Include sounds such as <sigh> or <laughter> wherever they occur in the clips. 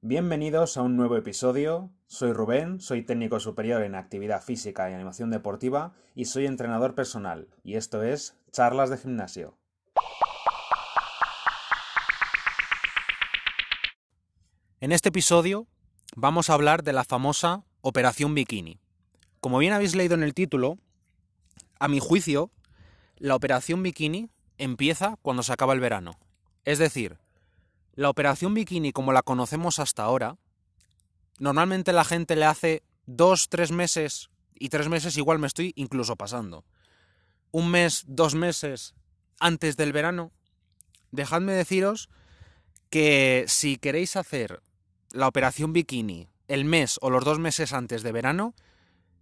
Bienvenidos a un nuevo episodio. Soy Rubén, soy técnico superior en actividad física y animación deportiva y soy entrenador personal, y esto es Charlas de Gimnasio. En este episodio vamos a hablar de la famosa Operación Bikini. Como bien habéis leído en el título, a mi juicio, la Operación Bikini empieza cuando se acaba el verano. Es decir, la Operación Bikini como la conocemos hasta ahora, normalmente la gente le hace dos, tres meses, y tres meses igual me estoy incluso pasando. Un mes, dos meses antes del verano. Dejadme deciros que si queréis hacer la operación bikini el mes o los dos meses antes de verano,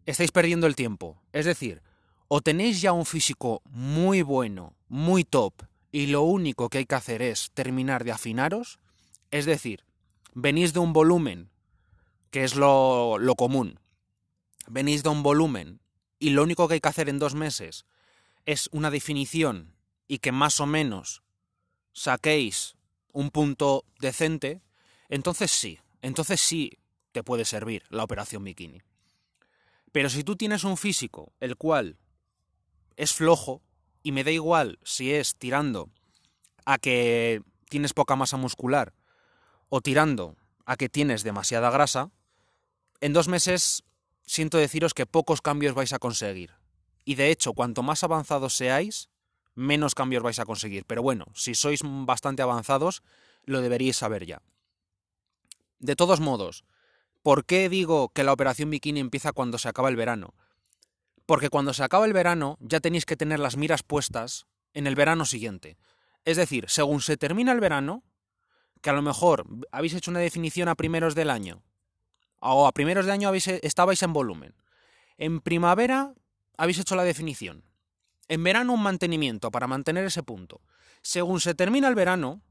estáis perdiendo el tiempo. Es decir, o tenéis ya un físico muy bueno, muy top, y lo único que hay que hacer es terminar de afinaros, es decir, venís de un volumen, que es lo, lo común, venís de un volumen y lo único que hay que hacer en dos meses es una definición y que más o menos saquéis un punto decente, entonces sí, entonces sí te puede servir la operación bikini. Pero si tú tienes un físico el cual es flojo, y me da igual si es tirando a que tienes poca masa muscular o tirando a que tienes demasiada grasa, en dos meses siento deciros que pocos cambios vais a conseguir. Y de hecho, cuanto más avanzados seáis, menos cambios vais a conseguir. Pero bueno, si sois bastante avanzados, lo deberíais saber ya. De todos modos, ¿por qué digo que la operación bikini empieza cuando se acaba el verano? Porque cuando se acaba el verano ya tenéis que tener las miras puestas en el verano siguiente. Es decir, según se termina el verano, que a lo mejor habéis hecho una definición a primeros del año, o a primeros de año habéis, estabais en volumen. En primavera habéis hecho la definición. En verano un mantenimiento para mantener ese punto. Según se termina el verano,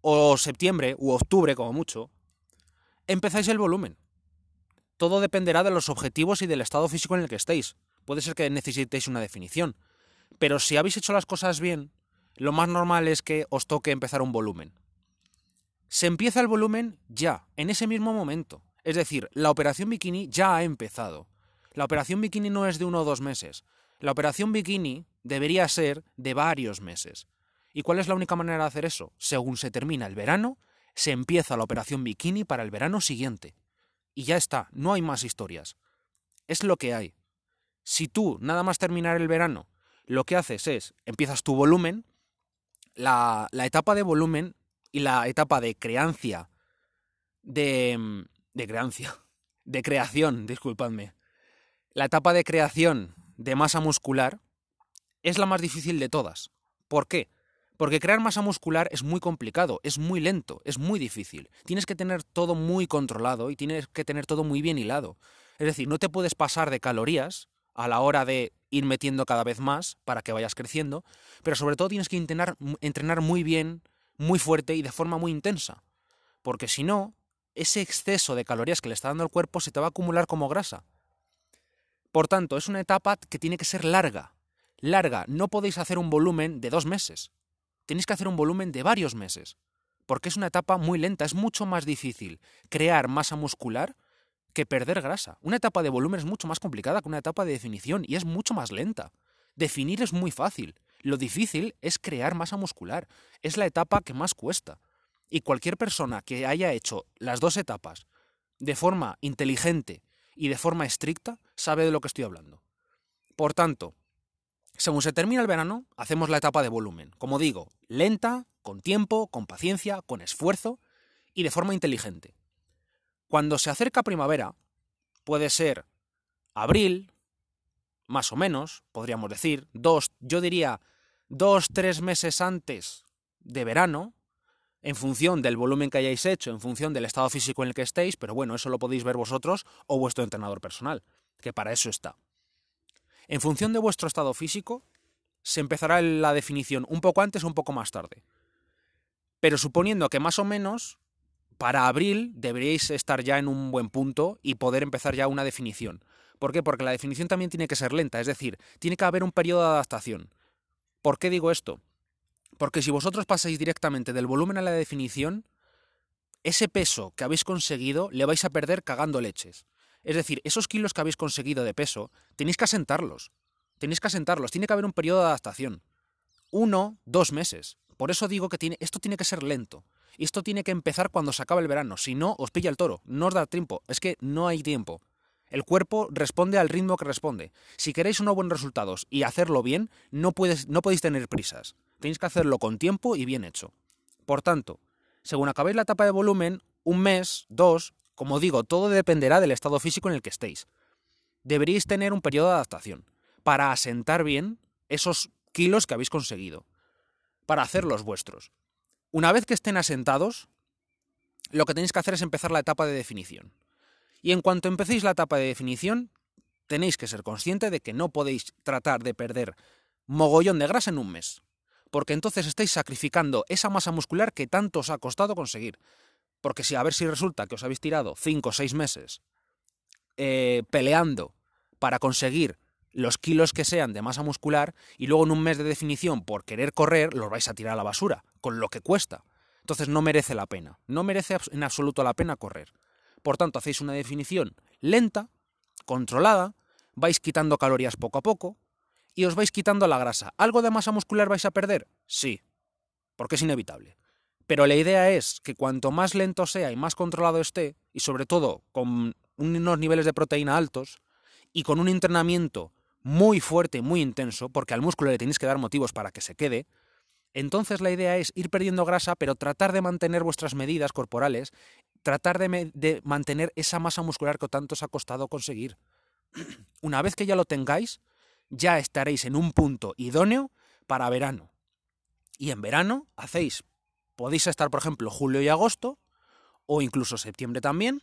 o septiembre, u octubre como mucho, empezáis el volumen. Todo dependerá de los objetivos y del estado físico en el que estéis. Puede ser que necesitéis una definición. Pero si habéis hecho las cosas bien, lo más normal es que os toque empezar un volumen. Se empieza el volumen ya, en ese mismo momento. Es decir, la operación bikini ya ha empezado. La operación bikini no es de uno o dos meses. La operación bikini debería ser de varios meses. ¿Y cuál es la única manera de hacer eso? Según se termina el verano, se empieza la operación bikini para el verano siguiente. Y ya está, no hay más historias. Es lo que hay. Si tú, nada más terminar el verano, lo que haces es, empiezas tu volumen, la, etapa de volumen y la etapa de creancia, de... de creancia, <laughs> de creación, disculpadme. La etapa de creación de masa muscular es la más difícil de todas. ¿Por qué? Porque crear masa muscular es muy complicado, es muy lento, es muy difícil. Tienes que tener todo muy controlado y tienes que tener todo muy bien hilado. Es decir, no te puedes pasar de calorías a la hora de ir metiendo cada vez más para que vayas creciendo, pero sobre todo tienes que entrenar, muy bien, muy fuerte y de forma muy intensa. Porque si no, ese exceso de calorías que le está dando el cuerpo se te va a acumular como grasa. Por tanto, es una etapa que tiene que ser larga. Larga, no podéis hacer un volumen de dos meses tenéis que hacer un volumen de varios meses, porque es una etapa muy lenta, es mucho más difícil crear masa muscular que perder grasa. Una etapa de volumen es mucho más complicada que una etapa de definición y es mucho más lenta. Definir es muy fácil, lo difícil es crear masa muscular, es la etapa que más cuesta. Y cualquier persona que haya hecho las dos etapas de forma inteligente y de forma estricta sabe de lo que estoy hablando. Por tanto, según se termina el verano, hacemos la etapa de volumen. Como digo, lenta, con tiempo, con paciencia, con esfuerzo y de forma inteligente. Cuando se acerca primavera, puede ser abril, más o menos, podríamos decir, dos, yo diría dos, tres meses antes de verano, en función del volumen que hayáis hecho, en función del estado físico en el que estéis, pero bueno, eso lo podéis ver vosotros o vuestro entrenador personal, que para eso está. En función de vuestro estado físico, se empezará la definición un poco antes o un poco más tarde. Pero suponiendo que más o menos para abril deberíais estar ya en un buen punto y poder empezar ya una definición. ¿Por qué? Porque la definición también tiene que ser lenta, es decir, tiene que haber un periodo de adaptación. ¿Por qué digo esto? Porque si vosotros pasáis directamente del volumen a la definición, ese peso que habéis conseguido le vais a perder cagando leches. Es decir, esos kilos que habéis conseguido de peso, tenéis que asentarlos. Tenéis que asentarlos, tiene que haber un periodo de adaptación. Uno, dos meses. Por eso digo que esto tiene que ser lento. Y esto tiene que empezar cuando se acabe el verano. Si no, os pilla el toro. No os da tiempo. Es que no hay tiempo. El cuerpo responde al ritmo que responde. Si queréis unos buenos resultados y hacerlo bien, no, puedes, no podéis tener prisas. Tenéis que hacerlo con tiempo y bien hecho. Por tanto, según acabéis la etapa de volumen, un mes, dos, como digo, todo dependerá del estado físico en el que estéis. Deberíais tener un periodo de adaptación para asentar bien esos kilos que habéis conseguido, para hacerlos vuestros. Una vez que estén asentados, lo que tenéis que hacer es empezar la etapa de definición. Y en cuanto empecéis la etapa de definición, tenéis que ser consciente de que no podéis tratar de perder mogollón de grasa en un mes porque entonces estáis sacrificando esa masa muscular que tanto os ha costado conseguir. Porque si a ver si resulta que os habéis tirado 5 o 6 meses eh, peleando para conseguir los kilos que sean de masa muscular y luego en un mes de definición por querer correr los vais a tirar a la basura, con lo que cuesta. Entonces no merece la pena, no merece en absoluto la pena correr. Por tanto, hacéis una definición lenta, controlada, vais quitando calorías poco a poco, y os vais quitando la grasa. ¿Algo de masa muscular vais a perder? Sí, porque es inevitable. Pero la idea es que cuanto más lento sea y más controlado esté, y sobre todo con unos niveles de proteína altos, y con un entrenamiento muy fuerte, muy intenso, porque al músculo le tenéis que dar motivos para que se quede, entonces la idea es ir perdiendo grasa, pero tratar de mantener vuestras medidas corporales, tratar de, de mantener esa masa muscular que tanto os ha costado conseguir. <clears throat> Una vez que ya lo tengáis, ya estaréis en un punto idóneo para verano. Y en verano hacéis, podéis estar, por ejemplo, julio y agosto, o incluso septiembre también,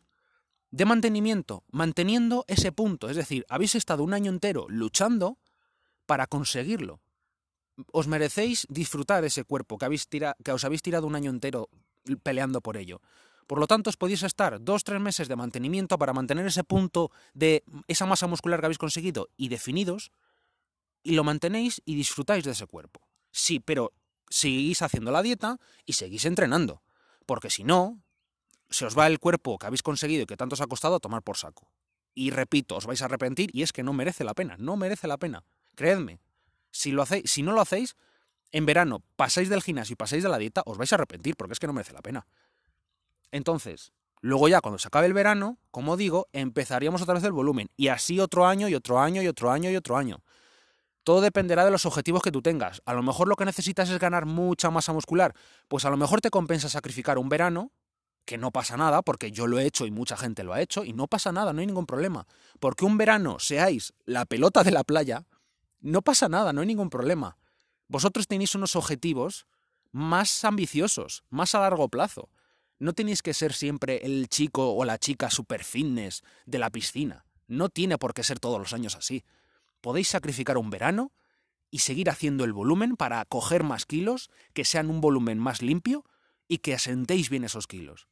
de mantenimiento, manteniendo ese punto. Es decir, habéis estado un año entero luchando para conseguirlo. Os merecéis disfrutar ese cuerpo que, habéis que os habéis tirado un año entero peleando por ello. Por lo tanto, os podéis estar dos, tres meses de mantenimiento para mantener ese punto de esa masa muscular que habéis conseguido y definidos, y lo mantenéis y disfrutáis de ese cuerpo. Sí, pero seguís haciendo la dieta y seguís entrenando, porque si no, se os va el cuerpo que habéis conseguido y que tanto os ha costado a tomar por saco. Y repito, os vais a arrepentir y es que no merece la pena, no merece la pena. Creedme, si, lo hacéis, si no lo hacéis, en verano pasáis del gimnasio y pasáis de la dieta, os vais a arrepentir porque es que no merece la pena. Entonces, luego ya cuando se acabe el verano, como digo, empezaríamos otra vez el volumen y así otro año y otro año y otro año y otro año. Todo dependerá de los objetivos que tú tengas. A lo mejor lo que necesitas es ganar mucha masa muscular. Pues a lo mejor te compensa sacrificar un verano, que no pasa nada, porque yo lo he hecho y mucha gente lo ha hecho, y no pasa nada, no hay ningún problema. Porque un verano seáis la pelota de la playa, no pasa nada, no hay ningún problema. Vosotros tenéis unos objetivos más ambiciosos, más a largo plazo. No tenéis que ser siempre el chico o la chica super fitness de la piscina. No tiene por qué ser todos los años así podéis sacrificar un verano y seguir haciendo el volumen para coger más kilos, que sean un volumen más limpio y que asentéis bien esos kilos.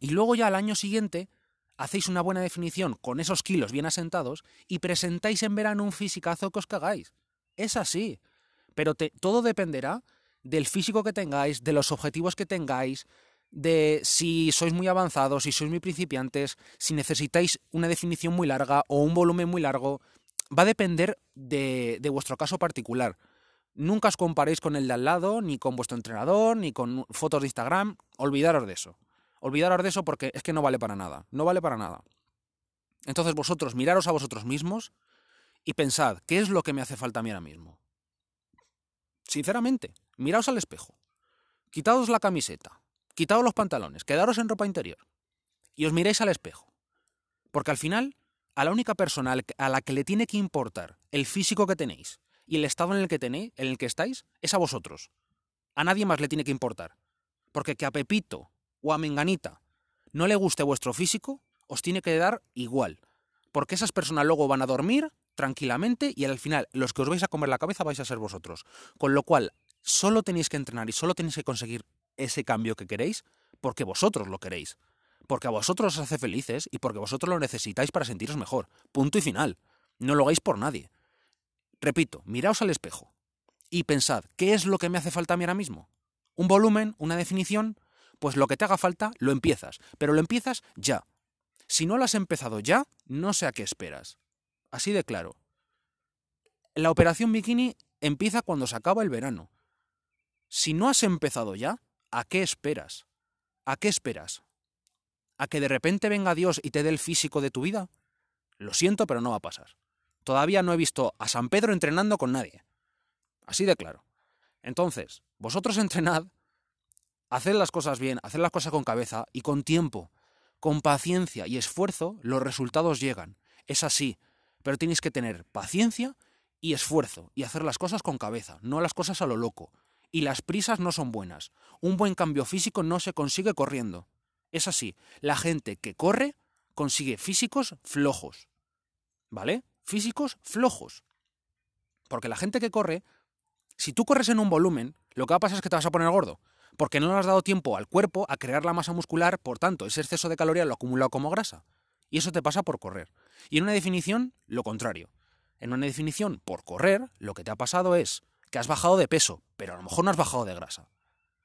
Y luego ya al año siguiente hacéis una buena definición con esos kilos bien asentados y presentáis en verano un fisicazo que os cagáis. Es así. Pero todo dependerá del físico que tengáis, de los objetivos que tengáis, de si sois muy avanzados, si sois muy principiantes, si necesitáis una definición muy larga o un volumen muy largo va a depender de, vuestro caso particular. Nunca os comparéis con el de al lado, ni con vuestro entrenador, ni con fotos de Instagram. Olvidaros de eso. Olvidaros de eso porque es que no vale para nada. No vale para nada. Entonces vosotros miraros a vosotros mismos y pensad, ¿qué es lo que me hace falta a mí ahora mismo? Sinceramente, miraos al espejo. Quitaos la camiseta, quitaos los pantalones, quedaros en ropa interior y os miréis al espejo. Porque al final a la única persona a la que le tiene que importar el físico que tenéis y el estado en el que tenéis, en el que estáis, es a vosotros. A nadie más le tiene que importar. Porque que a Pepito o a Menganita no le guste vuestro físico, os tiene que dar igual. Porque esas personas luego van a dormir tranquilamente y al final los que os vais a comer la cabeza vais a ser vosotros. Con lo cual, solo tenéis que entrenar y solo tenéis que conseguir ese cambio que queréis porque vosotros lo queréis porque a vosotros os hace felices y porque vosotros lo necesitáis para sentiros mejor. Punto y final. No lo hagáis por nadie. Repito, miraos al espejo y pensad, ¿qué es lo que me hace falta a mí ahora mismo? ¿Un volumen? ¿Una definición? Pues lo que te haga falta, lo empiezas, pero lo empiezas ya. Si no lo has empezado ya, no sé a qué esperas. Así de claro. La operación bikini empieza cuando se acaba el verano. Si no has empezado ya, ¿a qué esperas? ¿A qué esperas? ¿A que de repente venga Dios y te dé el físico de tu vida? Lo siento, pero no va a pasar. Todavía no he visto a San Pedro entrenando con nadie. Así de claro. Entonces, vosotros <laughs> entrenad, haced las cosas bien, haced las cosas con cabeza y con tiempo. Con paciencia y esfuerzo, los resultados llegan. Es así. Pero tenéis que tener paciencia y esfuerzo y hacer las cosas con cabeza, no las cosas a lo loco. Y las prisas no son buenas. Un buen cambio físico no se consigue corriendo. Es así. La gente que corre consigue físicos flojos. ¿Vale? Físicos flojos. Porque la gente que corre, si tú corres en un volumen, lo que va a pasar es que te vas a poner gordo. Porque no le has dado tiempo al cuerpo a crear la masa muscular, por tanto, ese exceso de calorías lo acumulado como grasa. Y eso te pasa por correr. Y en una definición, lo contrario. En una definición, por correr, lo que te ha pasado es que has bajado de peso, pero a lo mejor no has bajado de grasa.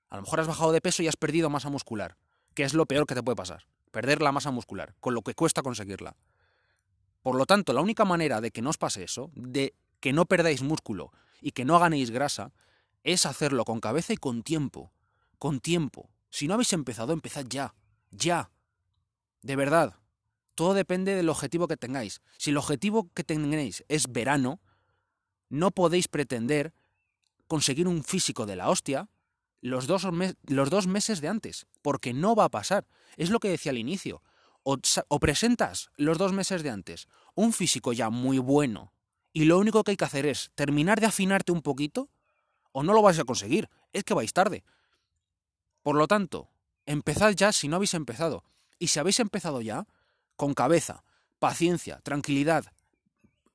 A lo mejor has bajado de peso y has perdido masa muscular, que es lo peor que te puede pasar. Perder la masa muscular, con lo que cuesta conseguirla. Por lo tanto, la única manera de que no os pase eso, de que no perdáis músculo y que no ganéis grasa, es hacerlo con cabeza y con tiempo. Con tiempo. Si no habéis empezado, empezad ya. Ya. De verdad. Todo depende del objetivo que tengáis. Si el objetivo que tengáis es verano, no podéis pretender conseguir un físico de la hostia los dos, los dos meses de antes, porque no va a pasar. Es lo que decía al inicio. O, o, presentas los dos meses de antes un físico ya muy bueno y lo único que hay que hacer es terminar de afinarte un poquito, o no lo vais a conseguir. Es que vais tarde. Por lo tanto, empezad ya si no habéis empezado. Y si habéis empezado ya, con cabeza, paciencia, tranquilidad.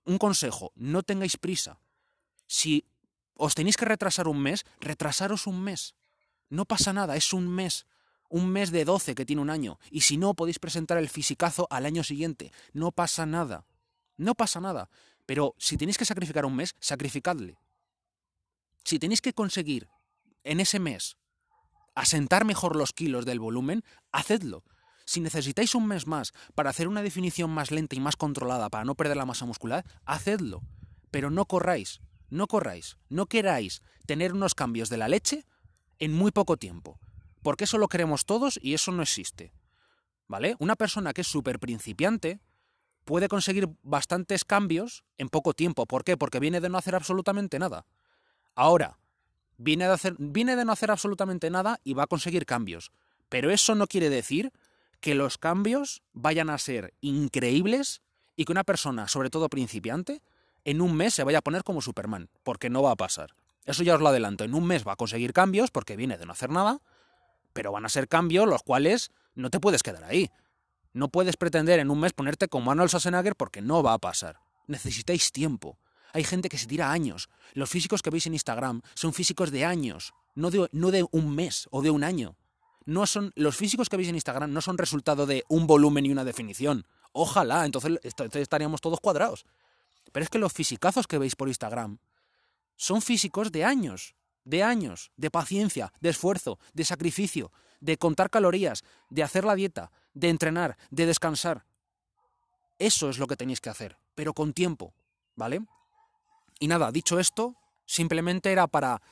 Un consejo, no tengáis prisa. Si os tenéis que retrasar un mes, retrasaros un mes. No pasa nada, es un mes. Un mes de 12 que tiene un año. Y si no, podéis presentar el fisicazo al año siguiente. No pasa nada. No pasa nada. Pero si tenéis que sacrificar un mes, sacrificadle. Si tenéis que conseguir en ese mes asentar mejor los kilos del volumen, hacedlo. Si necesitáis un mes más para hacer una definición más lenta y más controlada para no perder la masa muscular, hacedlo. Pero no corráis, no corráis, no queráis tener unos cambios de la leche en muy poco tiempo. Porque eso lo queremos todos y eso no existe. ¿Vale? Una persona que es súper principiante puede conseguir bastantes cambios en poco tiempo. ¿Por qué? Porque viene de no hacer absolutamente nada. Ahora, de, hacer, viene de no hacer absolutamente nada y va a conseguir cambios. Pero eso no quiere decir que los cambios vayan a ser increíbles y que una persona, sobre todo principiante, en un mes se vaya a poner como Superman, porque no va a pasar. Eso ya os lo adelanto, en un mes va a conseguir cambios porque viene de no hacer nada, pero van a ser cambios los cuales no te puedes quedar ahí. No puedes pretender en un mes ponerte como Arnold Schwarzenegger porque no va a pasar. Necesitáis tiempo. Hay gente que se tira años. Los físicos que veis en Instagram son físicos de años, no de, de un mes o de un año. No son, los físicos que veis en Instagram no son resultado de un volumen y una definición. Ojalá, entonces, entonces estaríamos todos cuadrados. Pero es que los fisicazos que veis por Instagram son físicos de años, de años, de paciencia, de esfuerzo, de sacrificio, de contar calorías, de hacer la dieta, de entrenar, de descansar. Eso es lo que tenéis que hacer, pero con tiempo, ¿vale? Y nada, dicho esto, simplemente era para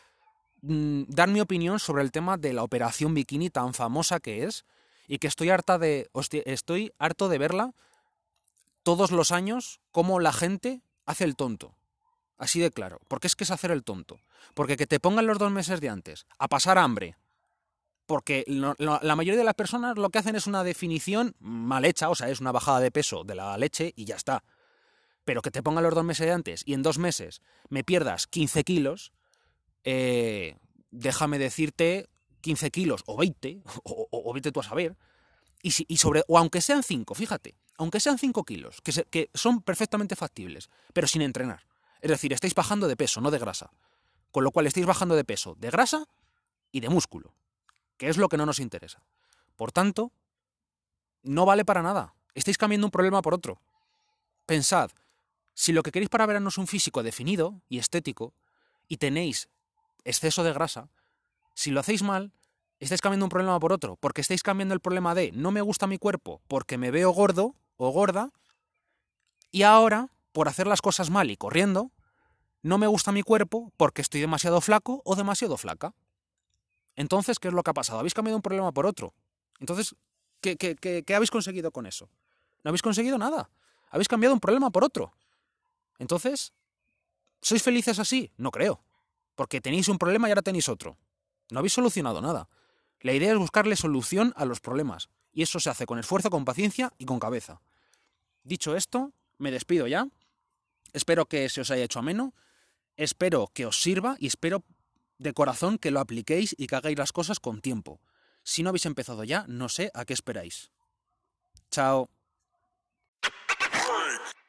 mm, dar mi opinión sobre el tema de la operación bikini tan famosa que es y que estoy harta de estoy harto de verla todos los años como la gente hace el tonto. Así de claro, porque es que es hacer el tonto. Porque que te pongan los dos meses de antes a pasar hambre, porque la mayoría de las personas lo que hacen es una definición mal hecha, o sea, es una bajada de peso de la leche y ya está pero que te pongan los dos meses de antes y en dos meses me pierdas 15 kilos, eh, déjame decirte 15 kilos o 20, <laughs> o, o, vete tú a saber, y, sobre, o aunque sean 5, fíjate, aunque sean 5 kilos, que, que son perfectamente factibles, pero sin entrenar. Es decir, estáis bajando de peso, no de grasa. Con lo cual estáis bajando de peso, de grasa y de músculo, que es lo que no nos interesa. Por tanto, no vale para nada. Estáis cambiando un problema por otro. Pensad, si lo que queréis para verano es un físico definido y estético, y tenéis exceso de grasa, si lo hacéis mal, estáis cambiando un problema por otro, porque estáis cambiando el problema de no me gusta mi cuerpo porque me veo gordo o gorda, y ahora, por hacer las cosas mal y corriendo, no me gusta mi cuerpo porque estoy demasiado flaco o demasiado flaca. Entonces, ¿qué es lo que ha pasado? Habéis cambiado un problema por otro. Entonces, ¿qué, qué, qué, qué habéis conseguido con eso? No habéis conseguido nada. Habéis cambiado un problema por otro. Entonces, ¿sois felices así? No creo. Porque tenéis un problema y ahora tenéis otro. No habéis solucionado nada. La idea es buscarle solución a los problemas. Y eso se hace con esfuerzo, con paciencia y con cabeza. Dicho esto, me despido ya. Espero que se os haya hecho ameno. Espero que os sirva y espero de corazón que lo apliquéis y que hagáis las cosas con tiempo. Si no habéis empezado ya, no sé a qué esperáis. Chao.